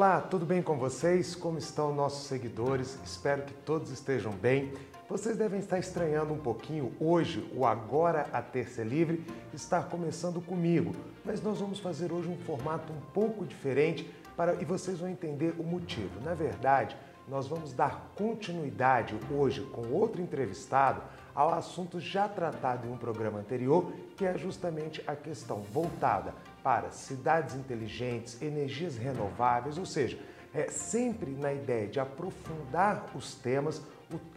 Olá, tudo bem com vocês? Como estão nossos seguidores? Espero que todos estejam bem. Vocês devem estar estranhando um pouquinho hoje o Agora a Terça é Livre estar começando comigo, mas nós vamos fazer hoje um formato um pouco diferente para e vocês vão entender o motivo. Na verdade, nós vamos dar continuidade hoje com outro entrevistado ao assunto já tratado em um programa anterior, que é justamente a questão voltada para cidades inteligentes, energias renováveis, ou seja, é sempre na ideia de aprofundar os temas.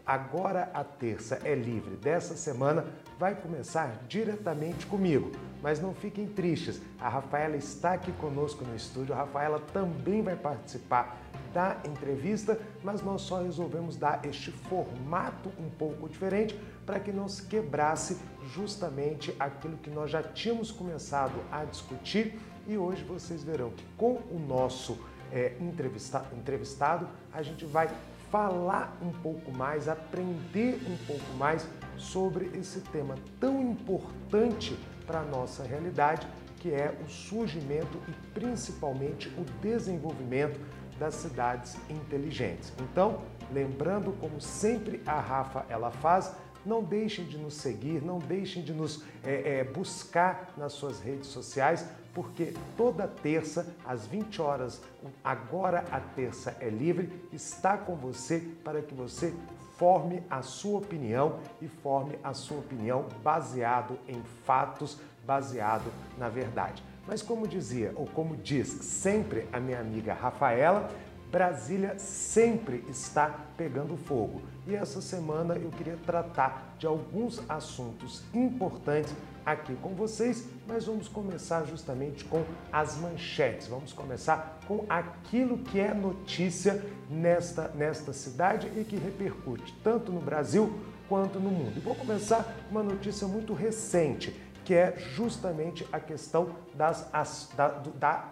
Agora a terça é livre dessa semana vai começar diretamente comigo. Mas não fiquem tristes, a Rafaela está aqui conosco no estúdio. A Rafaela também vai participar da entrevista, mas nós só resolvemos dar este formato um pouco diferente para que não se quebrasse justamente aquilo que nós já tínhamos começado a discutir. E hoje vocês verão que com o nosso é, entrevista, entrevistado a gente vai falar um pouco mais, aprender um pouco mais sobre esse tema tão importante para a nossa realidade, que é o surgimento e principalmente o desenvolvimento das cidades inteligentes. Então, lembrando como sempre a Rafa ela faz, não deixem de nos seguir, não deixem de nos é, é, buscar nas suas redes sociais, porque toda terça, às 20 horas, agora a terça é livre, está com você para que você forme a sua opinião e forme a sua opinião baseado em fatos, baseado na verdade. Mas como dizia, ou como diz sempre a minha amiga Rafaela, Brasília sempre está pegando fogo. E essa semana eu queria tratar de alguns assuntos importantes aqui com vocês, mas vamos começar justamente com as manchetes. Vamos começar com aquilo que é notícia nesta, nesta cidade e que repercute tanto no Brasil quanto no mundo. E vou começar com uma notícia muito recente, que é justamente a questão das, as, da, da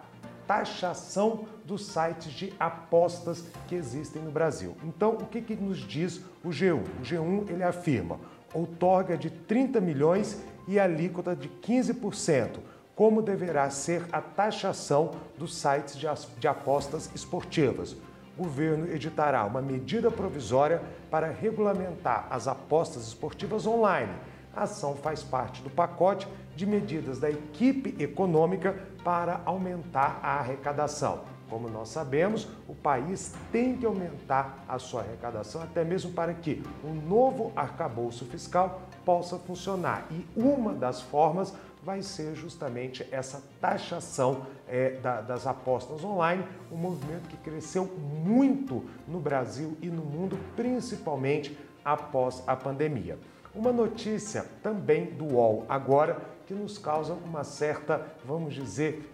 taxação dos sites de apostas que existem no Brasil. Então, o que, que nos diz o G1? O G1 ele afirma outorga de 30 milhões e alíquota de 15%. Como deverá ser a taxação dos sites de apostas esportivas? O governo editará uma medida provisória para regulamentar as apostas esportivas online a ação faz parte do pacote de medidas da equipe econômica para aumentar a arrecadação. Como nós sabemos, o país tem que aumentar a sua arrecadação, até mesmo para que o novo arcabouço fiscal possa funcionar. E uma das formas vai ser justamente essa taxação é, da, das apostas online, um movimento que cresceu muito no Brasil e no mundo, principalmente após a pandemia. Uma notícia também do UOL agora que nos causa uma certa, vamos dizer,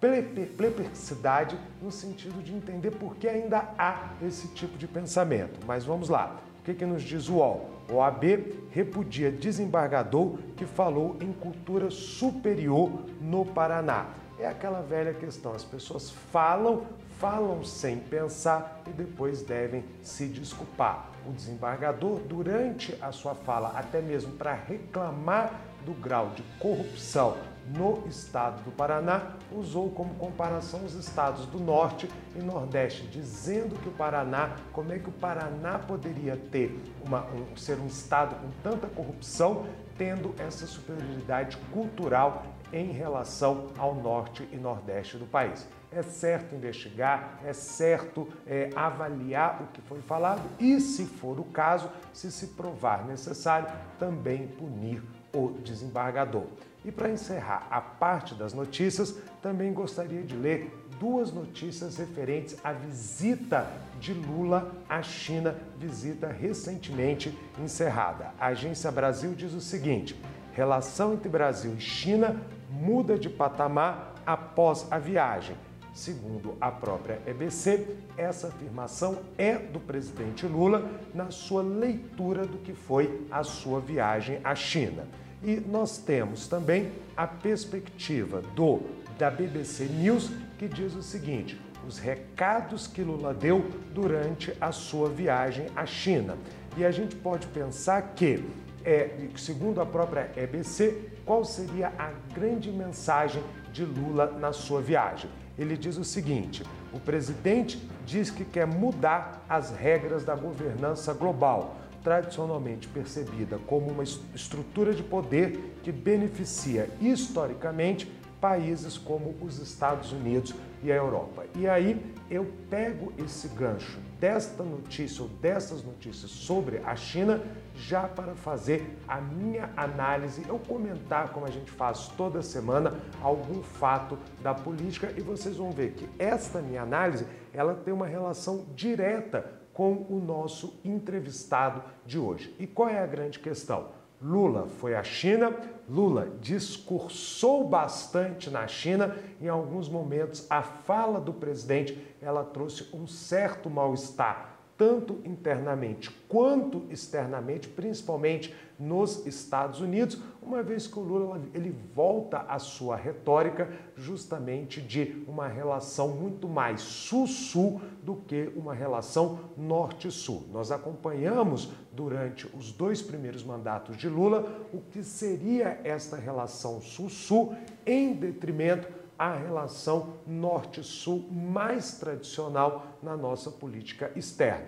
perplexidade no sentido de entender por que ainda há esse tipo de pensamento. Mas vamos lá. O que, que nos diz o UOL? O AB repudia desembargador que falou em cultura superior no Paraná. É aquela velha questão, as pessoas falam, falam sem pensar e depois devem se desculpar. O desembargador, durante a sua fala, até mesmo para reclamar do grau de corrupção no estado do Paraná, usou como comparação os estados do Norte e Nordeste, dizendo que o Paraná, como é que o Paraná poderia ter uma, um, ser um estado com tanta corrupção, tendo essa superioridade cultural em relação ao norte e nordeste do país. É certo investigar, é certo é, avaliar o que foi falado e, se for o caso, se se provar necessário, também punir o desembargador. E para encerrar a parte das notícias, também gostaria de ler duas notícias referentes à visita de Lula à China, visita recentemente encerrada. A Agência Brasil diz o seguinte: relação entre Brasil e China muda de patamar após a viagem. Segundo a própria EBC, essa afirmação é do presidente Lula na sua leitura do que foi a sua viagem à China. E nós temos também a perspectiva do da BBC News que diz o seguinte: os recados que Lula deu durante a sua viagem à China. E a gente pode pensar que é, segundo a própria EBC, qual seria a grande mensagem de Lula na sua viagem? Ele diz o seguinte: O presidente diz que quer mudar as regras da governança global, tradicionalmente percebida como uma estrutura de poder que beneficia historicamente países como os Estados Unidos e a Europa. E aí eu pego esse gancho desta notícia ou dessas notícias sobre a China já para fazer a minha análise, eu comentar como a gente faz toda semana algum fato da política e vocês vão ver que esta minha análise, ela tem uma relação direta com o nosso entrevistado de hoje. E qual é a grande questão? Lula foi à China, Lula discursou bastante na China, em alguns momentos a fala do presidente, ela trouxe um certo mal-estar tanto internamente quanto externamente, principalmente nos Estados Unidos, uma vez que o Lula ele volta à sua retórica justamente de uma relação muito mais sul-sul do que uma relação norte-sul. Nós acompanhamos durante os dois primeiros mandatos de Lula o que seria esta relação sul-sul em detrimento a relação norte-sul mais tradicional na nossa política externa.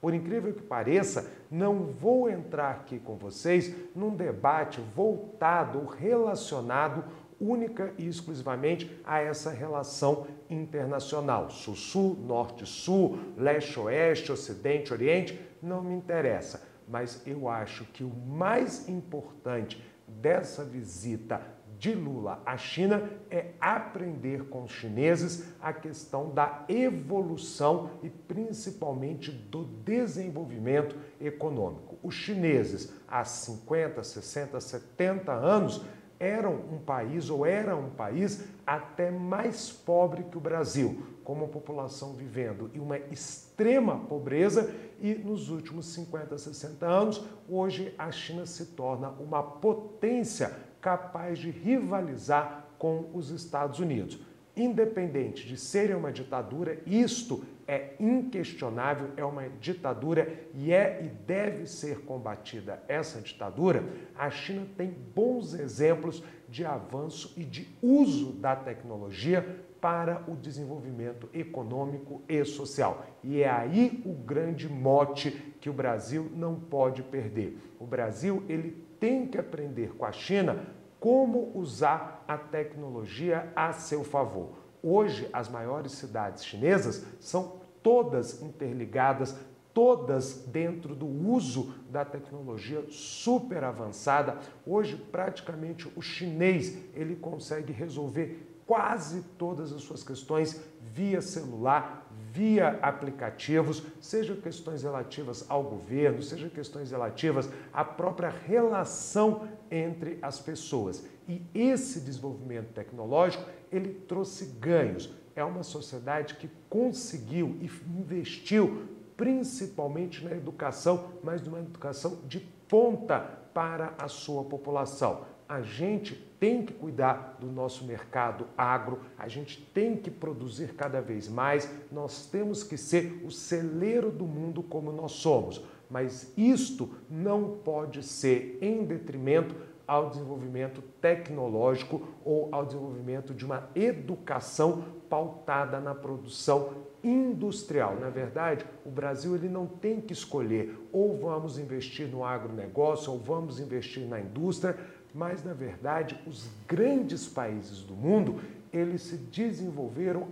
Por incrível que pareça, não vou entrar aqui com vocês num debate voltado, relacionado única e exclusivamente a essa relação internacional. Sul-Sul, Norte-Sul, Leste-Oeste, Ocidente-Oriente, não me interessa. Mas eu acho que o mais importante dessa visita de Lula à China é aprender com os chineses a questão da evolução e principalmente do desenvolvimento econômico. Os chineses, há 50, 60, 70 anos, eram um país ou era um país até mais pobre que o Brasil, com uma população vivendo em uma extrema pobreza e nos últimos 50, 60 anos, hoje a China se torna uma potência capaz de rivalizar com os Estados Unidos. Independente de serem uma ditadura, isto é inquestionável, é uma ditadura e é e deve ser combatida essa ditadura. A China tem bons exemplos de avanço e de uso da tecnologia para o desenvolvimento econômico e social. E é aí o grande mote que o Brasil não pode perder. O Brasil ele tem que aprender com a China como usar a tecnologia a seu favor. Hoje, as maiores cidades chinesas são todas interligadas, todas dentro do uso da tecnologia super avançada. Hoje, praticamente o chinês, ele consegue resolver quase todas as suas questões via celular, via aplicativos, seja questões relativas ao governo, seja questões relativas à própria relação entre as pessoas. E esse desenvolvimento tecnológico, ele trouxe ganhos. É uma sociedade que conseguiu e investiu principalmente na educação, mas numa educação de ponta para a sua população a gente tem que cuidar do nosso mercado agro, a gente tem que produzir cada vez mais, nós temos que ser o celeiro do mundo como nós somos. Mas isto não pode ser em detrimento ao desenvolvimento tecnológico ou ao desenvolvimento de uma educação pautada na produção industrial. Na verdade, o Brasil ele não tem que escolher ou vamos investir no agronegócio ou vamos investir na indústria mas na verdade os grandes países do mundo eles se desenvolveram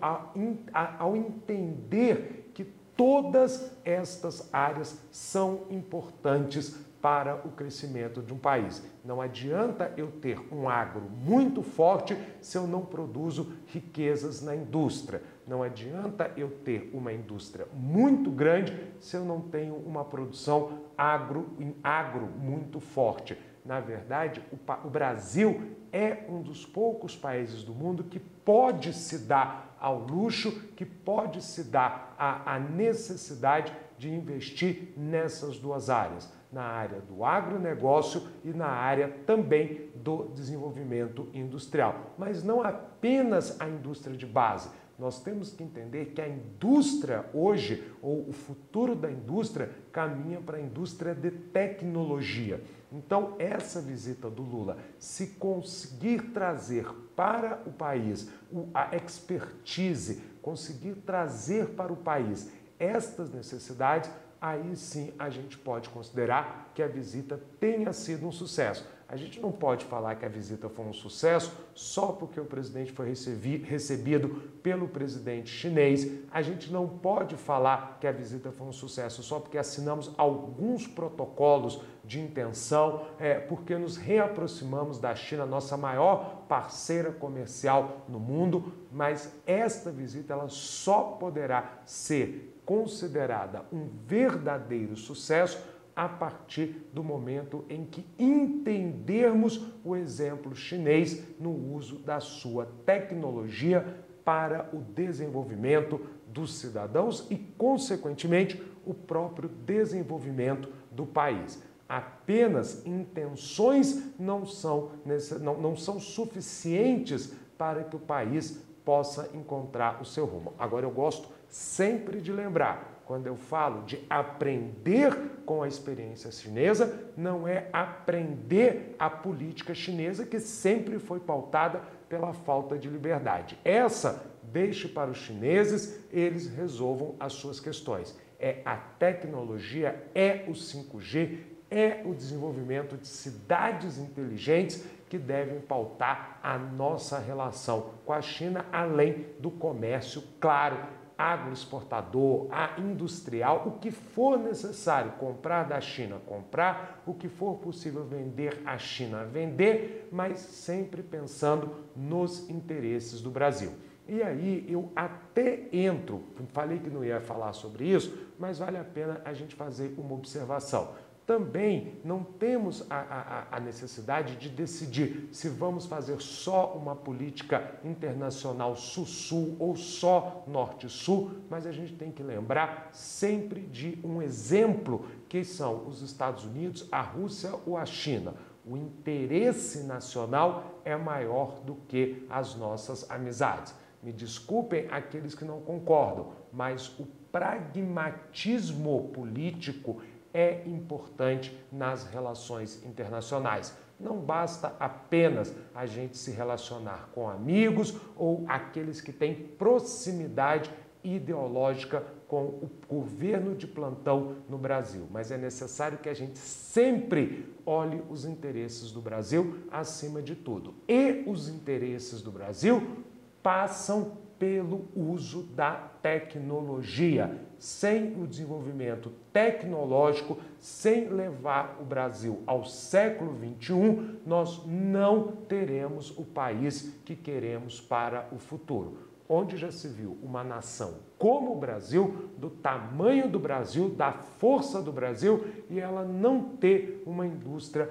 ao entender que todas estas áreas são importantes para o crescimento de um país. Não adianta eu ter um agro muito forte se eu não produzo riquezas na indústria. Não adianta eu ter uma indústria muito grande se eu não tenho uma produção agro, agro muito forte. Na verdade, o, o Brasil é um dos poucos países do mundo que pode se dar ao luxo, que pode se dar à, à necessidade de investir nessas duas áreas, na área do agronegócio e na área também do desenvolvimento industrial. Mas não apenas a indústria de base. Nós temos que entender que a indústria hoje, ou o futuro da indústria, caminha para a indústria de tecnologia. Então, essa visita do Lula, se conseguir trazer para o país a expertise conseguir trazer para o país estas necessidades, aí sim a gente pode considerar que a visita tenha sido um sucesso. A gente não pode falar que a visita foi um sucesso só porque o presidente foi recebido pelo presidente chinês. A gente não pode falar que a visita foi um sucesso só porque assinamos alguns protocolos de intenção, é, porque nos reaproximamos da China, nossa maior parceira comercial no mundo. Mas esta visita ela só poderá ser considerada um verdadeiro sucesso a partir do momento em que entendermos o exemplo chinês no uso da sua tecnologia para o desenvolvimento dos cidadãos e, consequentemente, o próprio desenvolvimento do país. Apenas intenções não são, não, não são suficientes para que o país possa encontrar o seu rumo. Agora, eu gosto sempre de lembrar quando eu falo de aprender com a experiência chinesa, não é aprender a política chinesa que sempre foi pautada pela falta de liberdade. Essa deixe para os chineses, eles resolvam as suas questões. É a tecnologia, é o 5G, é o desenvolvimento de cidades inteligentes que devem pautar a nossa relação com a China, além do comércio, claro, agroexportador, a industrial, o que for necessário comprar da China, comprar, o que for possível vender à China, vender, mas sempre pensando nos interesses do Brasil. E aí eu até entro, falei que não ia falar sobre isso, mas vale a pena a gente fazer uma observação também não temos a, a, a, necessidade de decidir se vamos fazer só uma política internacional sul-sul ou só norte-sul, mas a gente tem que lembrar sempre de um exemplo que são os Estados Unidos, a Rússia ou a China. O interesse nacional é maior do que as nossas amizades. Me desculpem aqueles que não concordam, mas o pragmatismo político é importante nas relações internacionais. Não basta apenas a gente se relacionar com amigos ou aqueles que têm proximidade ideológica com o governo de plantão no Brasil, mas é necessário que a gente sempre olhe os interesses do Brasil acima de tudo. E os interesses do Brasil passam pelo uso da tecnologia. Sem o desenvolvimento tecnológico, sem levar o Brasil ao século XXI, nós não teremos o país que queremos para o futuro. Onde já se viu uma nação como o Brasil, do tamanho do Brasil, da força do Brasil, e ela não ter uma indústria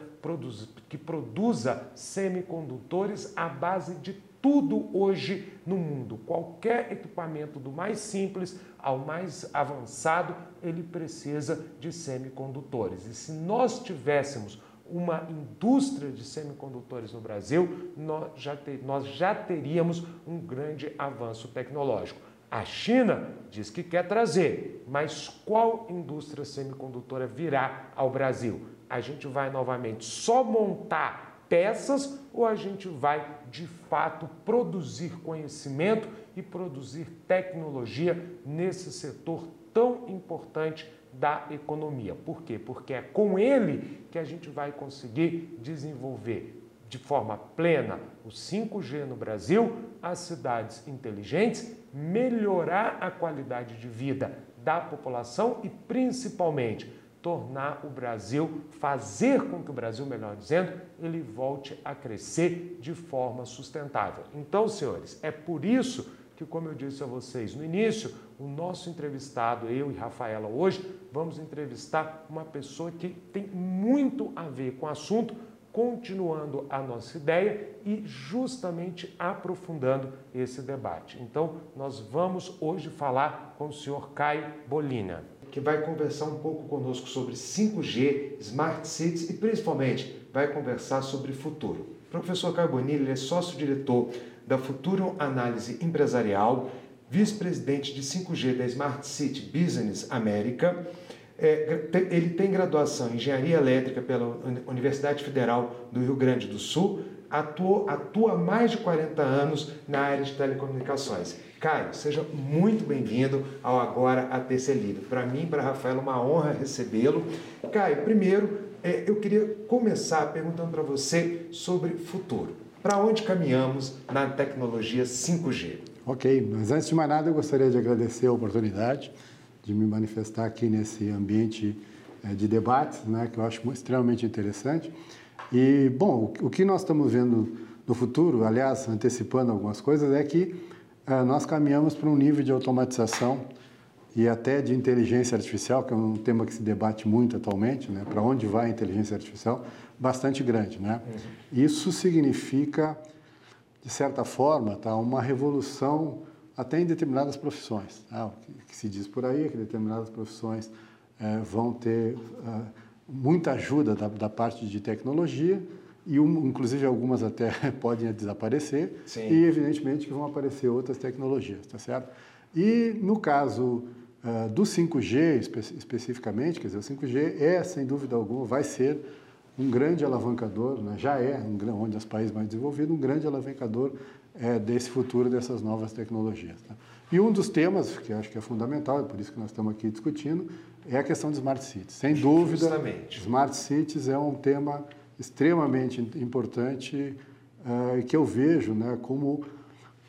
que produza semicondutores à base de tudo hoje no mundo. Qualquer equipamento, do mais simples ao mais avançado, ele precisa de semicondutores. E se nós tivéssemos uma indústria de semicondutores no Brasil, nós já, ter, nós já teríamos um grande avanço tecnológico. A China diz que quer trazer, mas qual indústria semicondutora virá ao Brasil? A gente vai novamente só montar peças ou a gente vai de fato produzir conhecimento e produzir tecnologia nesse setor tão importante da economia. Por quê? Porque é com ele que a gente vai conseguir desenvolver de forma plena o 5G no Brasil, as cidades inteligentes, melhorar a qualidade de vida da população e principalmente tornar o Brasil, fazer com que o Brasil, melhor dizendo, ele volte a crescer de forma sustentável. Então, senhores, é por isso que, como eu disse a vocês no início, o nosso entrevistado, eu e Rafaela, hoje, vamos entrevistar uma pessoa que tem muito a ver com o assunto, continuando a nossa ideia e justamente aprofundando esse debate. Então, nós vamos hoje falar com o senhor Caio Bolina que vai conversar um pouco conosco sobre 5G, Smart Cities e principalmente vai conversar sobre futuro. O professor Carbonilli é sócio-diretor da Futuro Análise Empresarial, vice-presidente de 5G da Smart City Business América. É, ele tem graduação em Engenharia Elétrica pela Universidade Federal do Rio Grande do Sul, atua, atua há mais de 40 anos na área de telecomunicações. Caio, seja muito bem-vindo ao Agora a TC Livre. Para mim, para Rafael, uma honra recebê-lo. Caio, primeiro, é, eu queria começar perguntando para você sobre futuro. Para onde caminhamos na tecnologia 5G? Ok, mas antes de mais nada, eu gostaria de agradecer a oportunidade de me manifestar aqui nesse ambiente é, de debates, né, que eu acho extremamente interessante. E, bom, o que nós estamos vendo no futuro, aliás, antecipando algumas coisas, é que uh, nós caminhamos para um nível de automatização e até de inteligência artificial, que é um tema que se debate muito atualmente, né, para onde vai a inteligência artificial, bastante grande. Né? Uhum. Isso significa, de certa forma, tá, uma revolução até em determinadas profissões. Tá? O que, se diz por aí é que determinadas profissões é, vão ter uh, muita ajuda da, da, parte de tecnologia e um, inclusive algumas até podem desaparecer Sim. e evidentemente que vão aparecer outras tecnologias, tá certo? E no caso uh, do 5G espe especificamente, quer dizer, o 5G é sem dúvida alguma vai ser um grande alavancador, né? já é, um, onde os países mais desenvolvidos, um grande alavancador é, desse futuro dessas novas tecnologias. Tá? E um dos temas que acho que é fundamental, é por isso que nós estamos aqui discutindo, é a questão de smart cities. Sem dúvida, Justamente. smart cities é um tema extremamente importante uh, que eu vejo né, como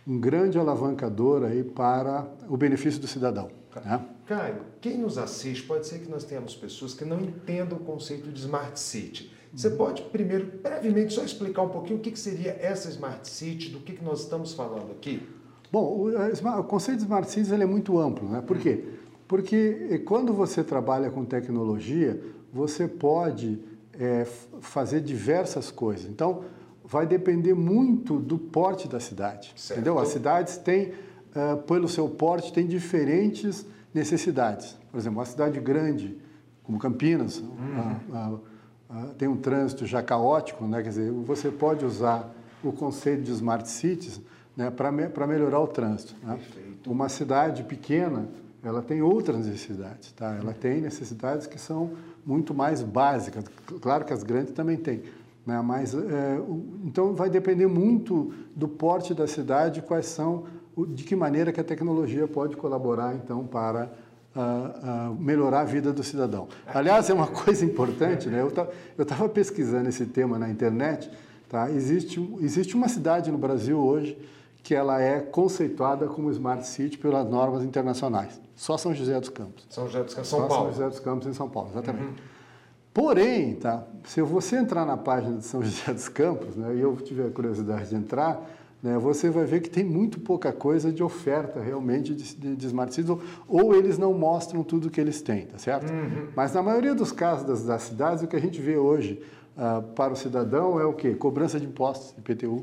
um grande alavancador aí para o benefício do cidadão. Né? Caio, quem nos assiste, pode ser que nós tenhamos pessoas que não entendam o conceito de smart city. Você pode, primeiro, brevemente, só explicar um pouquinho o que seria essa smart city, do que nós estamos falando aqui? Bom, o, o conceito de smart cities ele é muito amplo, né? Por quê? Porque eh, quando você trabalha com tecnologia, você pode é, fazer diversas coisas. Então, vai depender muito do porte da cidade. Certo. Entendeu? As cidades têm, uh, pelo seu porte, têm diferentes necessidades. Por exemplo, uma cidade grande, como Campinas, uhum. uh, uh, tem um trânsito já caótico, né? quer dizer, você pode usar o conceito de smart cities né, para me, melhorar o trânsito. Né? Uma cidade pequena, ela tem outras necessidades, tá? Ela tem necessidades que são muito mais básicas. Claro que as grandes também têm, né? Mas é, então vai depender muito do porte da cidade, quais são, de que maneira que a tecnologia pode colaborar então para uh, uh, melhorar a vida do cidadão. Aliás, é uma coisa importante, né? Eu estava pesquisando esse tema na internet, tá? Existe existe uma cidade no Brasil hoje que ela é conceituada como Smart City pelas normas internacionais. Só São José dos Campos. São José dos Campos, São Só Paulo. São José dos Campos, em São Paulo, exatamente. Uhum. Porém, tá, se você entrar na página de São José dos Campos, né, e eu tiver a curiosidade de entrar, né, você vai ver que tem muito pouca coisa de oferta realmente de, de, de Smart Cities, ou, ou, eles não mostram tudo que eles têm, tá certo? Uhum. Mas na maioria dos casos das, das, cidades, o que a gente vê hoje uh, para o cidadão é o quê? Cobrança de impostos, IPTU,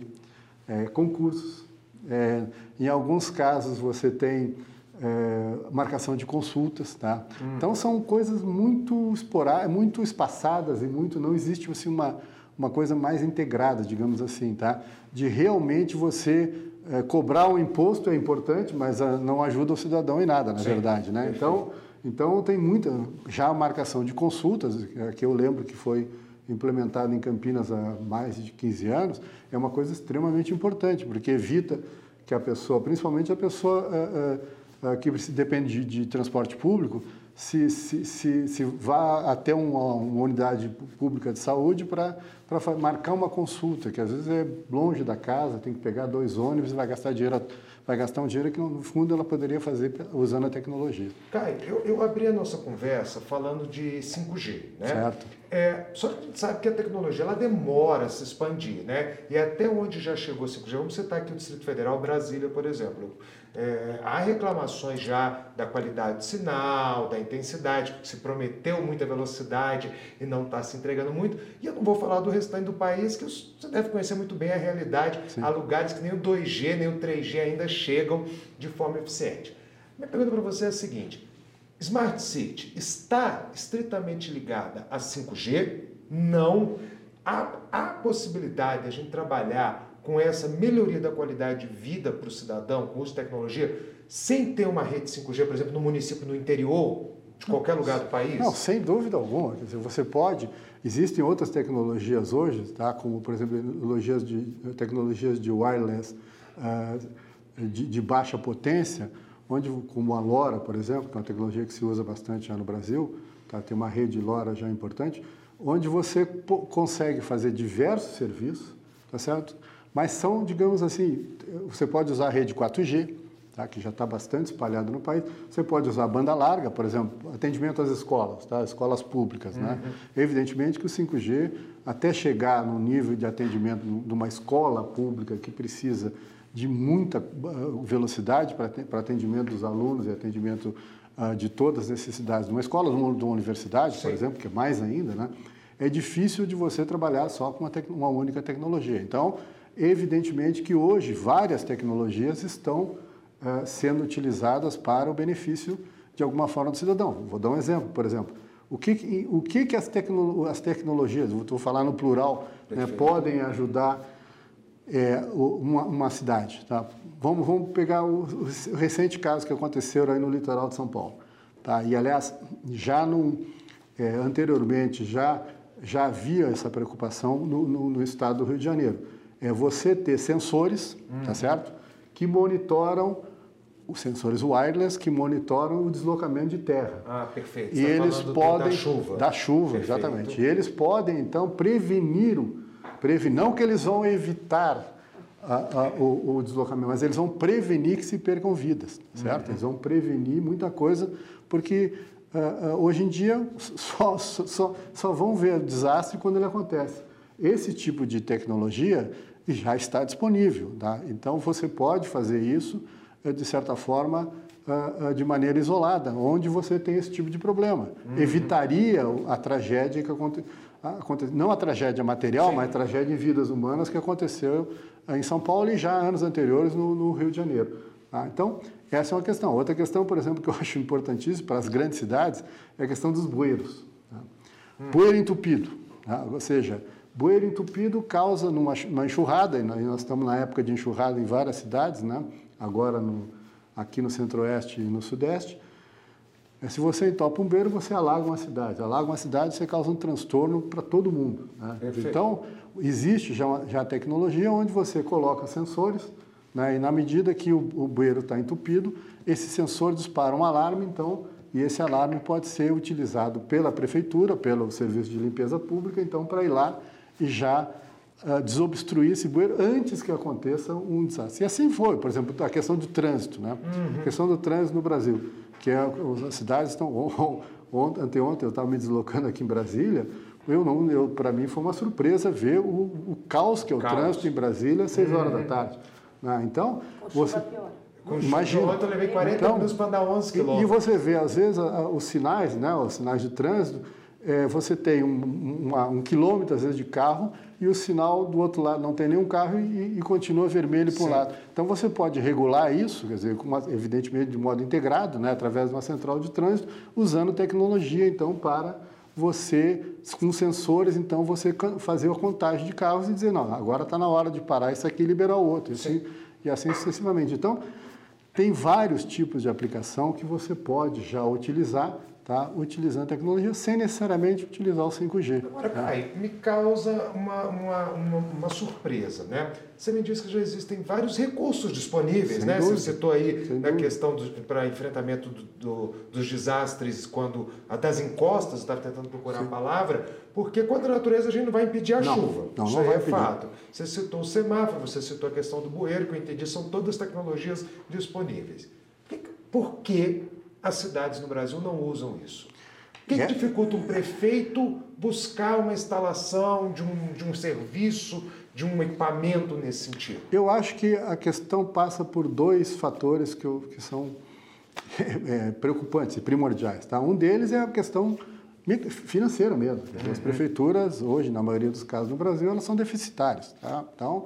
é, concursos, é, em alguns casos você tem é, marcação de consultas, tá? Hum. Então são coisas muito esporá muito espaçadas e muito não existe assim uma uma coisa mais integrada, digamos assim, tá? De realmente você é, cobrar o um imposto é importante, mas a, ah, não ajuda o cidadão em nada, na Sim, verdade, né? Então então tem muita já a marcação de consultas é, que eu lembro que foi implementado em Campinas há mais de 15 anos, é uma coisa extremamente importante, porque evita que a pessoa, principalmente a pessoa é, é, que depende de, transporte público, se, se, se, se vá até uma, uma unidade pública de saúde para marcar uma consulta, que às vezes é longe da casa, tem que pegar dois ônibus e vai gastar dinheiro vai gastar um dinheiro que, no fundo, ela poderia fazer usando a tecnologia. Caio, eu, eu abri a nossa conversa falando de 5G, né? Certo. É, só que a gente sabe que a tecnologia ela demora a se expandir, né? E até onde já chegou o 5G, vamos citar aqui o Distrito Federal, Brasília, por exemplo. É, há reclamações já da qualidade do sinal, da intensidade, porque se prometeu muita velocidade e não está se entregando muito. E eu não vou falar do restante do país, que você deve conhecer muito bem a realidade. Sim. Há lugares que nem o 2G, nem o 3G ainda chegam de forma eficiente. Minha pergunta para você é a seguinte: Smart City está estritamente ligada a 5G? Não. Há, há possibilidade de a gente trabalhar com essa melhoria da qualidade de vida para o cidadão com uso de tecnologia, sem ter uma rede 5G, por exemplo, no município no interior, de qualquer lugar do país? Não, sem dúvida alguma. Quer dizer, você pode. Existem outras tecnologias hoje, tá? como, por exemplo, tecnologias de, tecnologias de wireless uh, de, de, baixa potência, onde, como a LoRa, por exemplo, que é uma tecnologia que se usa bastante já no Brasil, tá? tem uma rede LoRa já importante, onde você consegue fazer diversos serviços, tá certo? Mas são, digamos assim, você pode usar a rede 4G, tá? que já está bastante espalhado no país. Você pode usar banda larga, por exemplo, atendimento às escolas, tá? escolas públicas. Né? Uhum. Né? Evidentemente que o 5G, até chegar no nível de atendimento de uma escola pública que precisa de muita uh, velocidade para atendimento dos alunos e atendimento uh, de todas as necessidades de uma escola, de uma, de uma universidade, Sim. por exemplo, que é mais ainda, né? é difícil de você trabalhar só com uma, uma única tecnologia. Então, evidentemente que hoje várias tecnologias estão uh, sendo utilizadas para o benefício de alguma forma do cidadão. Vou dar um exemplo, por exemplo. O que, o que, que as, tecno, as tecnologias, vou falar no plural, né, podem ajudar é, uma, uma, cidade? Tá? Vamos, vamos pegar o, o, recente caso que aconteceu aí no litoral de São Paulo. Tá? E, aliás, já no, é, anteriormente, já, já havia essa preocupação no, no, no estado do Rio de Janeiro é você ter sensores, hum. tá certo? Que monitoram os sensores wireless que monitoram o deslocamento de terra. Ah, perfeito. Você e tá eles podem da chuva. Da chuva, perfeito. exatamente. E eles podem então prevenir, prevenir não que eles vão evitar a, a, o, o, deslocamento, mas eles vão prevenir que se percam vidas, certo? Uhum. Eles vão prevenir muita coisa, porque uh, uh, hoje em dia só, só, só vão ver o desastre quando ele acontece. Esse tipo de tecnologia já está disponível. Tá? Então, você pode fazer isso, eh, de certa forma, eh, eh, de maneira isolada, onde você tem esse tipo de problema. Uhum. Evitaria a tragédia que aconteceu, não a tragédia material, Sim. mas a tragédia em vidas humanas que aconteceu em São Paulo e já anos anteriores no, no Rio de Janeiro. Tá? Então, essa é uma questão. Outra questão, por exemplo, que eu acho importantíssima para as grandes cidades é a questão dos bueiros. Tá? Hum. Bueiro entupido, tá? ou seja, Bueiro entupido causa numa, uma enxurrada, e nós estamos na época de enxurrada em várias cidades, né? agora no, aqui no centro-oeste e no sudeste. É, se você entope um bueiro, você alaga uma cidade. Alaga uma cidade, você causa um transtorno para todo mundo. Né? Então, existe já, já a tecnologia onde você coloca sensores, né? e na medida que o, o bueiro está entupido, esse sensor dispara um alarme, então, e esse alarme pode ser utilizado pela prefeitura, pelo serviço de limpeza pública, então, para ir lá e já uh, desobstruir esse bueiro antes que aconteça um desastre. E assim foi, por exemplo, a questão do trânsito, né? Uhum. A questão do trânsito no Brasil, que é, as cidades estão... Ontem, anteontem eu estava me deslocando aqui em Brasília, eu não, eu, para mim foi uma surpresa ver o, o caos que é o caos. trânsito em Brasília às 6 uhum. horas da tarde. Né? Então, você... Com Imagina. Ontem eu levei 40 então, minutos para andar 11 quilômetros. E você vê, às vezes, a, a, os sinais, né, os sinais de trânsito, é, você tem um, uma, um, quilômetro, às vezes, de carro e o sinal do outro lado não tem nenhum carro e, e continua vermelho para um lado. Então você pode regular isso, quer dizer, uma, evidentemente de modo integrado, né, através de uma central de trânsito, usando tecnologia, então, para você, com sensores, então, você fazer a contagem de carros e dizer, não, agora está na hora de parar isso aqui e liberar o outro. Assim, e assim sucessivamente. Então, tem vários tipos de aplicação que você pode já utilizar tá? utilizando tecnologia sem necessariamente utilizar o 5G. Agora, Kai, me causa uma, uma, uma, uma, surpresa, né? Você me disse que já existem vários recursos disponíveis, sem né? Dúvida. Você citou aí sem na questão para enfrentamento do, do, dos desastres, quando das encostas, estava tentando procurar Sim. a palavra, porque contra a natureza a gente não vai impedir a não, chuva. Não, Isso não vai é impedir. fato. Você citou o semáforo, você citou a questão do bueiro, que eu entendi, são todas tecnologias disponíveis. Por que as cidades no Brasil não usam isso. O que, que é? dificulta um prefeito buscar uma instalação de um, de um serviço, de um equipamento nesse sentido? Eu acho que a questão passa por dois fatores que, eu, que são é, preocupantes e primordiais. Tá? Um deles é a questão financeira mesmo. As uhum. prefeituras, hoje, na maioria dos casos no Brasil, elas são deficitárias. Tá? Então,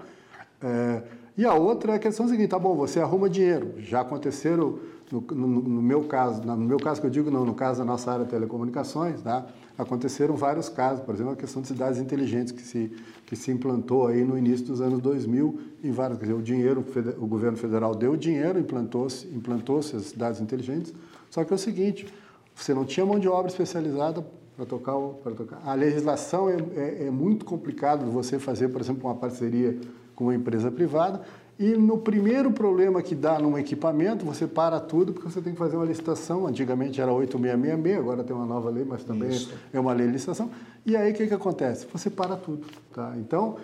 é, e a outra é a questão seguinte, tá bom, você arruma dinheiro. Já aconteceram no, no, no, meu caso, no meu caso que eu digo não, no caso da nossa área de telecomunicações, tá? aconteceram vários casos, por exemplo, a questão de cidades inteligentes que se, que se implantou aí no início dos anos 2000 em vários, quer dizer, o dinheiro, o governo federal deu dinheiro, implantou-se implantou as cidades inteligentes, só que é o seguinte, você não tinha mão de obra especializada para tocar, para tocar. A legislação é, é, é muito complicado você fazer, por exemplo, uma parceria com uma empresa privada. E no primeiro problema que dá num equipamento, você para tudo porque você tem que fazer uma licitação. Antigamente era 8666, agora tem uma nova lei, mas também Isso. é uma lei de licitação. E aí o que, que acontece? Você para tudo. Tá? Então,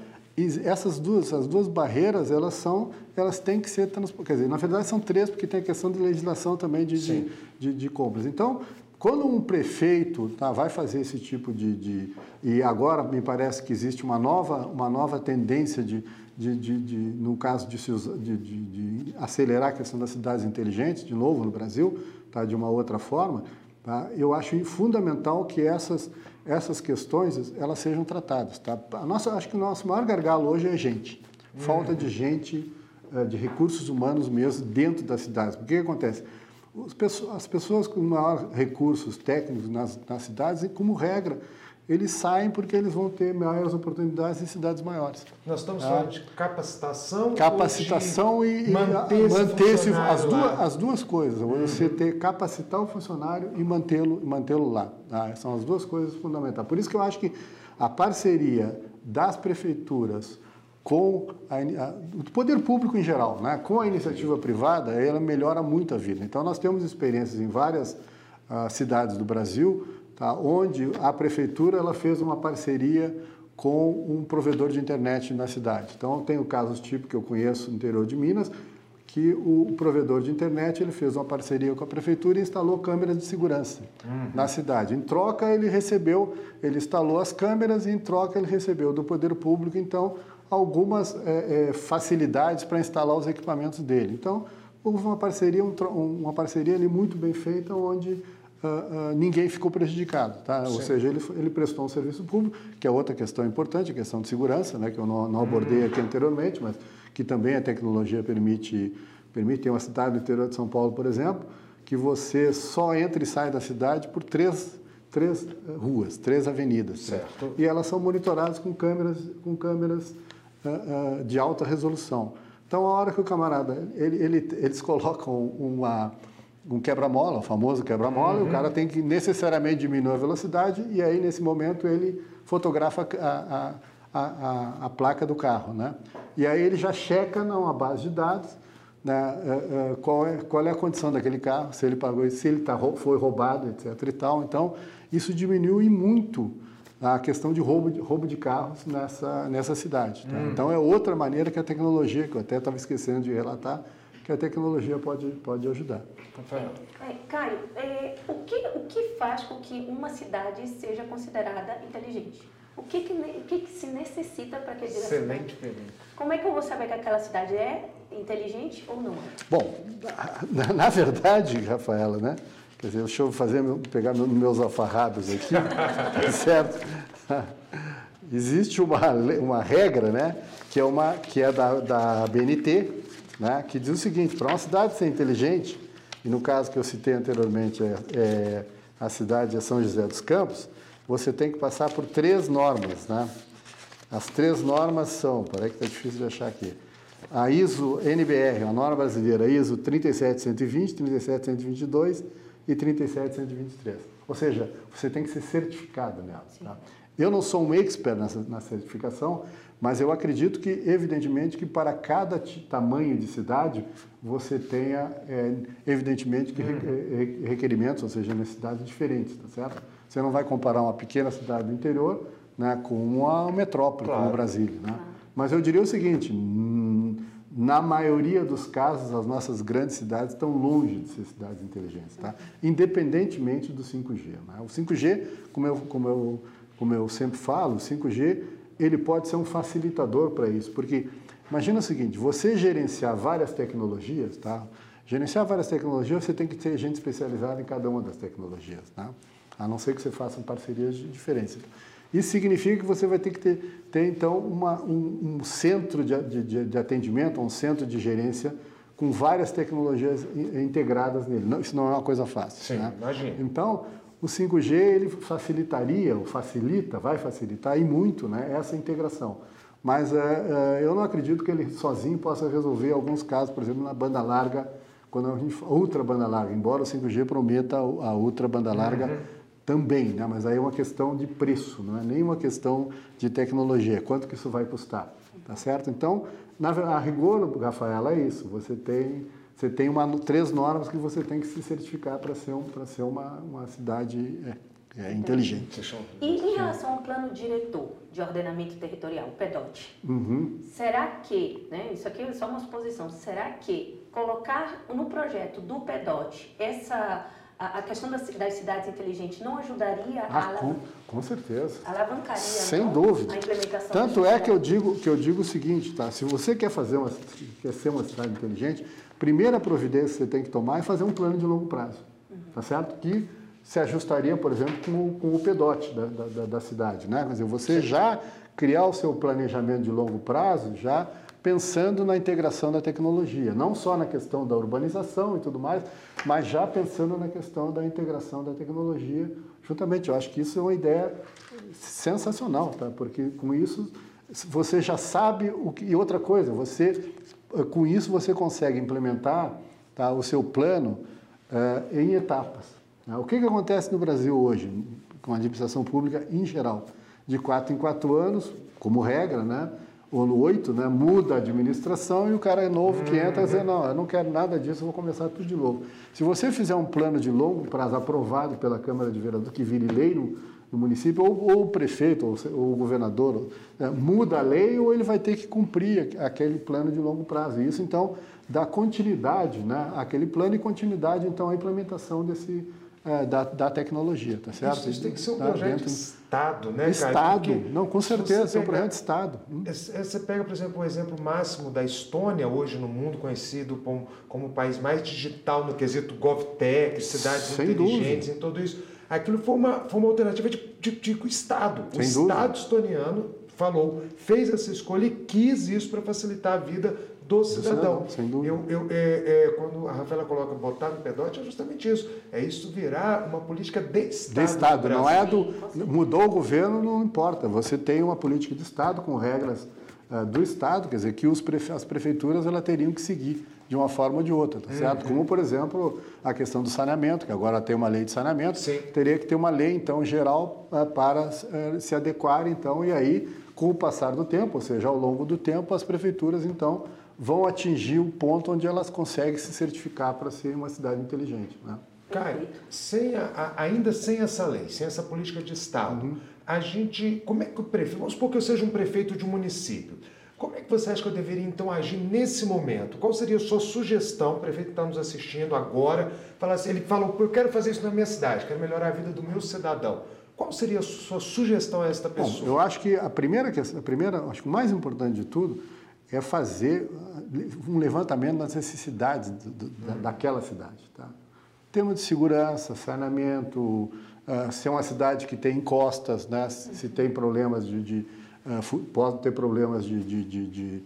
essas duas, as duas barreiras, elas são, elas têm que ser. Quer dizer, na verdade são três, porque tem a questão de legislação também de, de, de, de, compras. Então, quando um prefeito tá, vai fazer esse tipo de, de, E agora me parece que existe uma nova, uma nova tendência de, de, de, de no caso de, de, acelerar a questão das cidades inteligentes, de novo no Brasil, tá, de uma outra forma, tá, eu acho fundamental que essas essas questões elas sejam tratadas. Tá? A nossa, acho que o nosso maior gargalo hoje é gente. Falta de gente, eh, de recursos humanos mesmo dentro das cidades. O que acontece? As pessoas com maiores recursos técnicos nas, nas cidades, como regra, eles saem porque eles vão ter maiores oportunidades em cidades maiores. Nós estamos falando de capacitação Capacitação e, manter, manter esse as, duas, as duas coisas. Você uhum. ter capacitar o funcionário e mantê-lo mantê lá. Tá? São as duas coisas fundamentais. Por isso que eu acho que a parceria das prefeituras com a, a, o poder público em geral, né? com a iniciativa privada, ela melhora muito a vida. Então, nós temos experiências em várias uh, cidades do Brasil tá? onde a prefeitura ela fez uma parceria com um provedor de internet na cidade. Então, tem o caso tipo que eu conheço no interior de Minas, que o provedor de internet ele fez uma parceria com a prefeitura e instalou câmeras de segurança uhum. na cidade. Em troca, ele recebeu, ele instalou as câmeras e em troca ele recebeu do poder público, então, algumas é, é, facilidades para instalar os equipamentos dele. Então, houve uma parceria, um, uma parceria ali muito bem feita, onde uh, uh, ninguém ficou prejudicado. Tá? Ou seja, ele, ele prestou um serviço público, que é outra questão importante, a questão de segurança, né, que eu não, não abordei aqui anteriormente, mas que também a tecnologia permite. permite. Tem uma cidade no interior de São Paulo, por exemplo, que você só entra e sai da cidade por três, três ruas, três avenidas. Certo. E elas são monitoradas com câmeras, com câmeras uh, de alta resolução. Então, a hora que o camarada, ele, ele, eles colocam uma, um quebra-mola, o famoso quebra-mola, uhum. o cara tem que necessariamente diminuir a velocidade e aí, nesse momento, ele fotografa a, a, a, a placa do carro, né? E aí ele já checa numa base de dados né, é, é, qual, é, qual é a condição daquele carro, se ele pagou, se ele tá, foi roubado, etc. E tal. Então, isso diminui muito a questão de roubo de, roubo de carros nessa, nessa cidade. Tá? Hum. Então, é outra maneira que a tecnologia, que eu até estava esquecendo de relatar, que a tecnologia pode, pode ajudar. É, Caio, é, o, que, o que faz com que uma cidade seja considerada inteligente? O que, que, o que, que se necessita para que Excelente pergunta. Como é que eu vou saber que aquela cidade é inteligente ou não? Bom, na, na verdade, Rafaela, né? Quer dizer, deixa eu fazer, pegar meus alfarrados aqui, certo? Existe uma, uma regra, né? Que é, uma, que é da, da BNT, né, que diz o seguinte: para uma cidade ser inteligente, e no caso que eu citei anteriormente, é, é a cidade de São José dos Campos, você tem que passar por três normas. Né? As três normas são, peraí que está difícil de achar aqui. A ISO NBR, a norma brasileira ISO 37120, 37122 e 37123. Ou seja, você tem que ser certificado nela. Tá? Eu não sou um expert nessa, na certificação, mas eu acredito que, evidentemente, que para cada tamanho de cidade você tenha, é, evidentemente, que uhum. requerimentos, ou seja, necessidades diferentes, tá certo? Você não vai comparar uma pequena cidade do interior né, com uma metrópole, claro. como Brasília, né? Mas eu diria o seguinte, na maioria dos casos, as nossas grandes cidades estão longe de ser cidades inteligentes, tá? Independentemente do 5G. Né? O 5G, como eu, como, eu, como eu sempre falo, o 5G ele pode ser um facilitador para isso, porque imagina o seguinte, você gerenciar várias tecnologias, tá? Gerenciar várias tecnologias, você tem que ter gente especializada em cada uma das tecnologias, tá? A não ser que você faça parcerias diferentes. Isso significa que você vai ter que ter, ter então, uma, um, um, centro de, de, de, atendimento, um centro de gerência com várias tecnologias integradas nele. Não, isso não é uma coisa fácil. Sim, né? imagina. Então, o 5G ele facilitaria, ou facilita, vai facilitar e muito né, essa integração. Mas é, é, eu não acredito que ele sozinho possa resolver alguns casos, por exemplo, na banda larga quando a gente ultra banda larga, embora o 5G prometa a ultra banda larga uhum. também, né? mas aí é uma questão de preço, não é nem uma questão de tecnologia, quanto que isso vai custar, tá certo? Então, na a rigor, Rafaela, é isso, você tem você tem uma, três normas que você tem que se certificar para ser, um, ser uma, uma cidade é, é, inteligente. E em relação ao plano diretor de ordenamento territorial, o PEDOT, uhum. será que, né, isso aqui é só uma suposição, será que colocar no projeto do PEDOT essa a, questão das, cidades inteligentes não ajudaria ah, a com, com certeza. alavancaria sem não, dúvida. a implementação tanto é que eu digo que eu digo o seguinte tá? Se você quer fazer uma quer ser uma cidade inteligente primeira providência que você tem que tomar é fazer um plano de longo prazo, uhum. tá certo? Que se ajustaria, por exemplo, com o, com o PEDOT da, da, da, cidade, né? Quer dizer, você já criar o seu planejamento de longo prazo, já pensando na integração da tecnologia, não só na questão da urbanização e tudo mais, mas já pensando na questão da integração da tecnologia juntamente. Eu acho que isso é uma ideia sensacional, tá? Porque com isso você já sabe o que. E outra coisa, você eh, com isso você consegue implementar tá, o seu plano uh, em etapas. Né? O que, que acontece no Brasil hoje, com a administração pública em geral? De quatro em quatro anos, como regra, né? ou no oito, né? muda a administração e o cara é novo que entra e diz, não, eu não quero nada disso, eu vou começar tudo de novo. Se você fizer um plano de longo prazo aprovado pela Câmara de Vereadores, que vire lei no, no município, ou, ou, o prefeito, ou, ou o governador, é, muda a lei ou ele vai ter que cumprir aquele plano de longo prazo. Isso, então, dá continuidade né, àquele plano e continuidade, então, à implementação desse, é, da, da, tecnologia, tá certo? Isso, isso tem que ser um tá projeto dentro... de Estado, né, Estado, cara? não, com certeza, é um projeto de Estado. Hum. Você pega, por exemplo, o exemplo máximo da Estônia, hoje no mundo conhecido como, como o país mais digital no quesito GovTech, cidades Sem inteligentes, dúvida. em tudo isso Aquilo foi uma, foi uma alternativa de, de, de Estado. Sem o dúvida. Estado estoniano falou, fez essa escolha e quis isso para facilitar a vida do cidadão. Sem dúvida. Eu, eu, é, é, quando a Rafaela coloca botar no pedote, é justamente isso. É isso virar uma política de Estado. De Estado, não é do. Mudou o governo, não importa. Você tem uma política de Estado com regras uh, do Estado, quer dizer, que os prefe... as prefeituras elas teriam que seguir de uma forma ou de outra, tá certo? Uhum. Como, por exemplo, a questão do saneamento, que agora tem uma lei de saneamento, Sim. teria que ter uma lei, então, geral uh, para uh, se adequar, então, e aí, com o passar do tempo, ou seja, ao longo do tempo, as prefeituras, então, vão atingir o ponto onde elas conseguem se certificar para ser uma cidade inteligente, né? Caio, sem a, ainda sem essa lei, sem essa política de Estado, uhum. a gente, como é que o prefeito, vamos supor que eu seja um prefeito de um município, como é que você acha que eu deveria então agir nesse momento? Qual seria a sua sugestão, o prefeito que está nos assistindo agora, fala assim, ele falou, eu quero fazer isso na minha cidade, quero melhorar a vida do meu cidadão. Qual seria a sua sugestão a esta pessoa? Bom, eu acho que a primeira, a primeira, acho que o mais importante de tudo é fazer uh, um levantamento das necessidades do, do, da, daquela cidade. Tá? Tema de segurança, saneamento, uh, se é uma cidade que tem encostas, né? se tem problemas de, de uh, pode ter problemas de, de, de, de,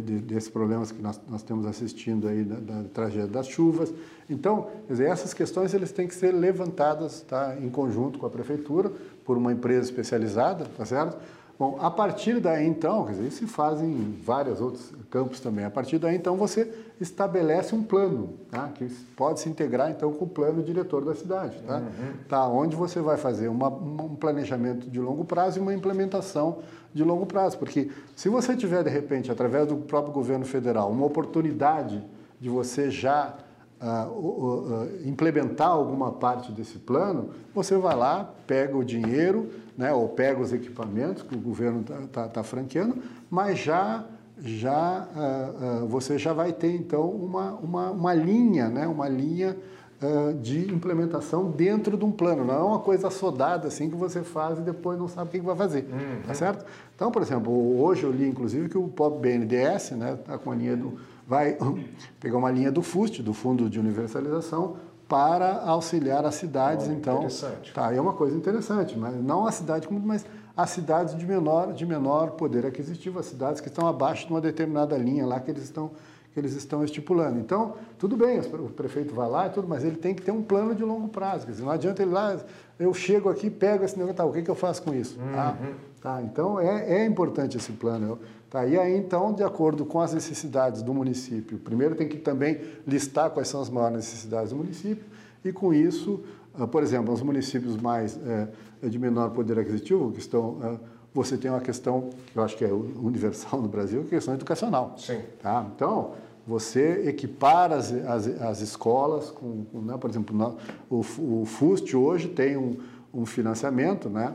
de, desses problemas que nós, nós temos assistindo aí da, da tragédia das chuvas. Então, dizer, essas questões eles têm que ser levantadas tá, em conjunto com a prefeitura, por uma empresa especializada, tá certo? Bom, a partir daí então, quer dizer, isso se faz em vários outros campos também. A partir daí então você estabelece um plano, tá? que pode se integrar então com o plano diretor da cidade, tá? Uhum. tá onde você vai fazer uma, um planejamento de longo prazo e uma implementação de longo prazo, porque se você tiver de repente através do próprio governo federal uma oportunidade de você já uh, uh, uh, implementar alguma parte desse plano, você vai lá, pega o dinheiro né, ou pega os equipamentos que o governo está tá, tá franqueando, mas já, já uh, uh, você já vai ter então uma, uma, uma linha, né, uma linha uh, de implementação dentro de um plano. Não é uma coisa sodada assim que você faz e depois não sabe o que, que vai fazer, uhum. tá certo? Então, por exemplo, hoje eu li inclusive que o POP BNDES, né, tá com a linha do vai pegar uma linha do FUST, do Fundo de Universalização, para auxiliar as cidades, oh, então. Interessante. Tá, é uma coisa interessante, mas não a cidade como, mas as cidades de menor, de menor poder aquisitivo, as cidades que estão abaixo de uma determinada linha lá que eles estão que eles estão estipulando. Então, tudo bem, o prefeito vai lá e tudo, mas ele tem que ter um plano de longo prazo. Quer dizer, não adianta ele lá, eu chego aqui, pego esse negócio, tá, o que, que eu faço com isso? Uhum. Ah, tá, então, é, é importante esse plano. Tá, e aí, então, de acordo com as necessidades do município, primeiro tem que também listar quais são as maiores necessidades do município, e com isso, ah, por exemplo, os municípios mais é, de menor poder aquisitivo, que estão ah, você tem uma questão que eu acho que é universal no Brasil, que é a questão educacional. Sim. Tá? Então, você equipar as, as, as escolas com, com né, por exemplo, o, o FUST hoje tem um, um financiamento né,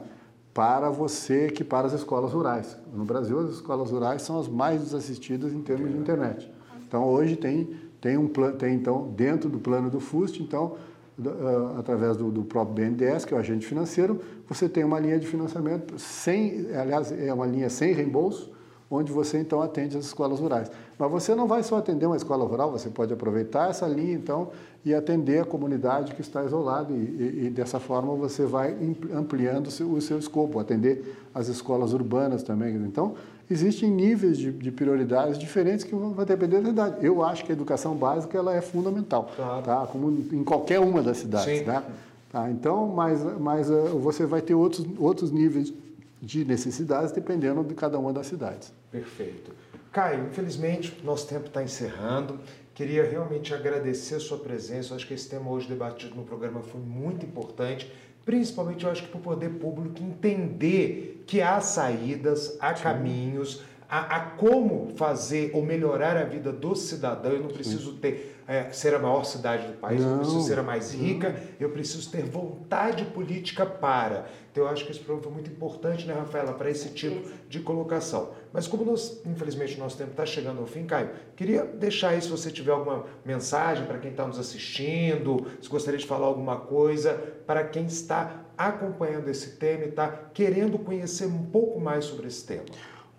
para você equipar as escolas rurais. No Brasil, as escolas rurais são as mais desassistidas em termos de internet. Então, hoje tem, tem um plano, tem então, dentro do plano do FUST, então, uh, através do, do, próprio BNDES, que é o agente financeiro, você tem uma linha de financiamento sem, aliás, é uma linha sem reembolso, onde você então atende as escolas rurais. Mas você não vai só atender uma escola rural, você pode aproveitar essa linha então e atender a comunidade que está isolada e, e, e dessa forma você vai ampliando o seu, o seu, escopo, atender as escolas urbanas também. Então, existem níveis de, de, prioridades diferentes que vão depender da idade. Eu acho que a educação básica ela é fundamental, claro. tá? como em qualquer uma das cidades. Sim. Né? Tá? Então, mas, mas uh, você vai ter outros, outros níveis de necessidades dependendo de cada uma das cidades. Perfeito. Caio, infelizmente, nosso tempo está encerrando. Queria realmente agradecer a sua presença. Eu acho que esse tema hoje debatido no programa foi muito importante, principalmente eu acho que para o poder público entender que há saídas, há Sim. caminhos, há, há, como fazer ou melhorar a vida do cidadão. Eu não preciso ter é, ser a maior cidade do país, não, eu preciso ser a mais rica, não. eu preciso ter vontade política para. Então, eu acho que esse programa foi muito importante, né, Rafaela, para esse tipo de colocação. Mas como nós, infelizmente o nosso tempo está chegando ao fim, Caio, queria deixar aí se você tiver alguma mensagem para quem está nos assistindo, se gostaria de falar alguma coisa para quem está acompanhando esse tema e está querendo conhecer um pouco mais sobre esse tema.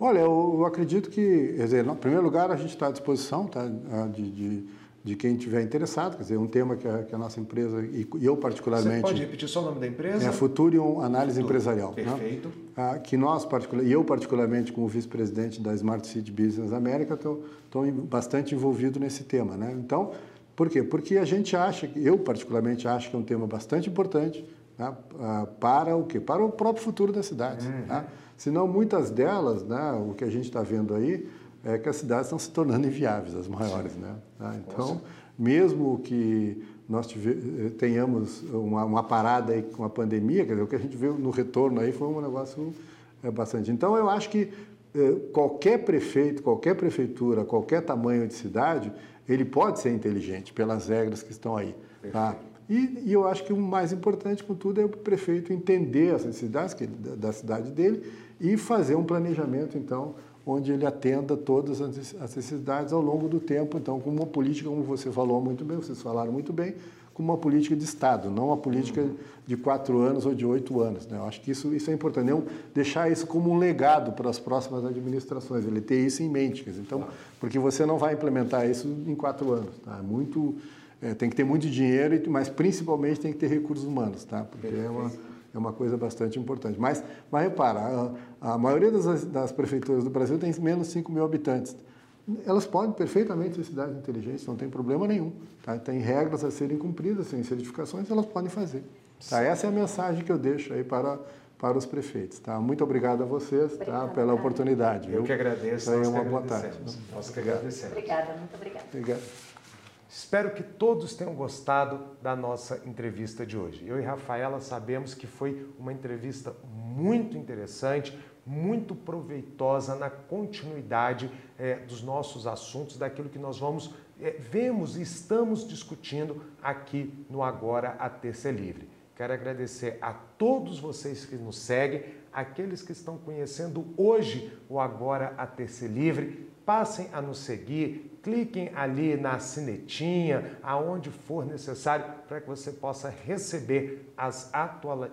Olha, eu, eu acredito que, quer dizer, em primeiro lugar, a gente está à disposição tá, de, de de quem tiver interessado, quer dizer, um tema que a, que a nossa empresa, e eu particularmente... Você pode repetir só o nome da empresa? É Futurium Análise Empresarial. Né? Perfeito. Né? Ah, que nós, e eu particularmente como vice-presidente da Smart City Business América, estou bastante envolvido nesse tema. Né? Então, por quê? Porque a gente acha, eu particularmente acho que é um tema bastante importante né? ah, para o quê? Para o próprio futuro das cidades. Uhum. Né? Senão, muitas delas, né, o que a gente está vendo aí, é que as cidades estão se tornando inviáveis, as maiores. Né? Tá? Então, mesmo que nós tive, tenhamos uma, uma, parada aí com a pandemia, quer dizer, o que a gente viu no retorno aí foi um negócio é, bastante. Então, eu acho que é, qualquer prefeito, qualquer prefeitura, qualquer tamanho de cidade, ele pode ser inteligente pelas regras que estão aí. Tá? E, e, eu acho que o mais importante, contudo, é o prefeito entender as necessidades da, da cidade dele e fazer um planejamento, então, onde ele atenda todas as necessidades ao longo do tempo, então, com uma política, como você falou muito bem, vocês falaram muito bem, com uma política de Estado, não uma política de quatro anos ou de oito anos. Né? Eu acho que isso, isso é importante, não deixar isso como um legado para as próximas administrações, ele ter isso em mente. Então, porque você não vai implementar isso em quatro anos. Tá? É muito, é, tem que ter muito dinheiro, mas principalmente tem que ter recursos humanos, tá? porque é uma é uma coisa bastante importante. Mas, mas repara, a, a maioria das, das, prefeituras do Brasil tem menos de 5 mil habitantes. Elas podem perfeitamente ser cidades inteligentes, não tem problema nenhum. Tá? Tem regras a serem cumpridas, tem certificações, elas podem fazer. Tá? Essa é a mensagem que eu deixo aí para, para os prefeitos. Tá? Muito obrigado a vocês tá? pela oportunidade. Eu que agradeço. Tenham uma boa tarde. Nós que agradecemos. Obrigada, muito obrigada. Obrigado. Espero que todos tenham gostado da nossa entrevista de hoje. Eu e Rafaela sabemos que foi uma entrevista muito interessante, muito proveitosa na continuidade é, dos nossos assuntos, daquilo que nós vamos, é, vemos e estamos discutindo aqui no Agora a Terça é Livre. Quero agradecer a todos vocês que nos seguem, aqueles que estão conhecendo hoje o Agora a Terça é Livre passem a nos seguir, cliquem ali na sinetinha, aonde for necessário, para que você possa receber as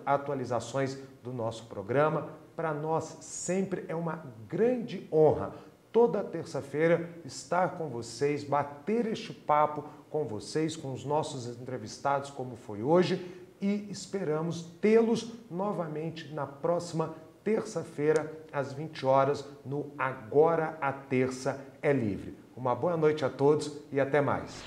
atualizações do nosso programa. Para nós sempre é uma grande honra toda terça-feira estar com vocês, bater este papo com vocês, com os nossos entrevistados, como foi hoje, e esperamos tê-los novamente na próxima terça-feira, às 20 horas, no Agora a Terça é Livre. Uma boa noite a todos e até mais.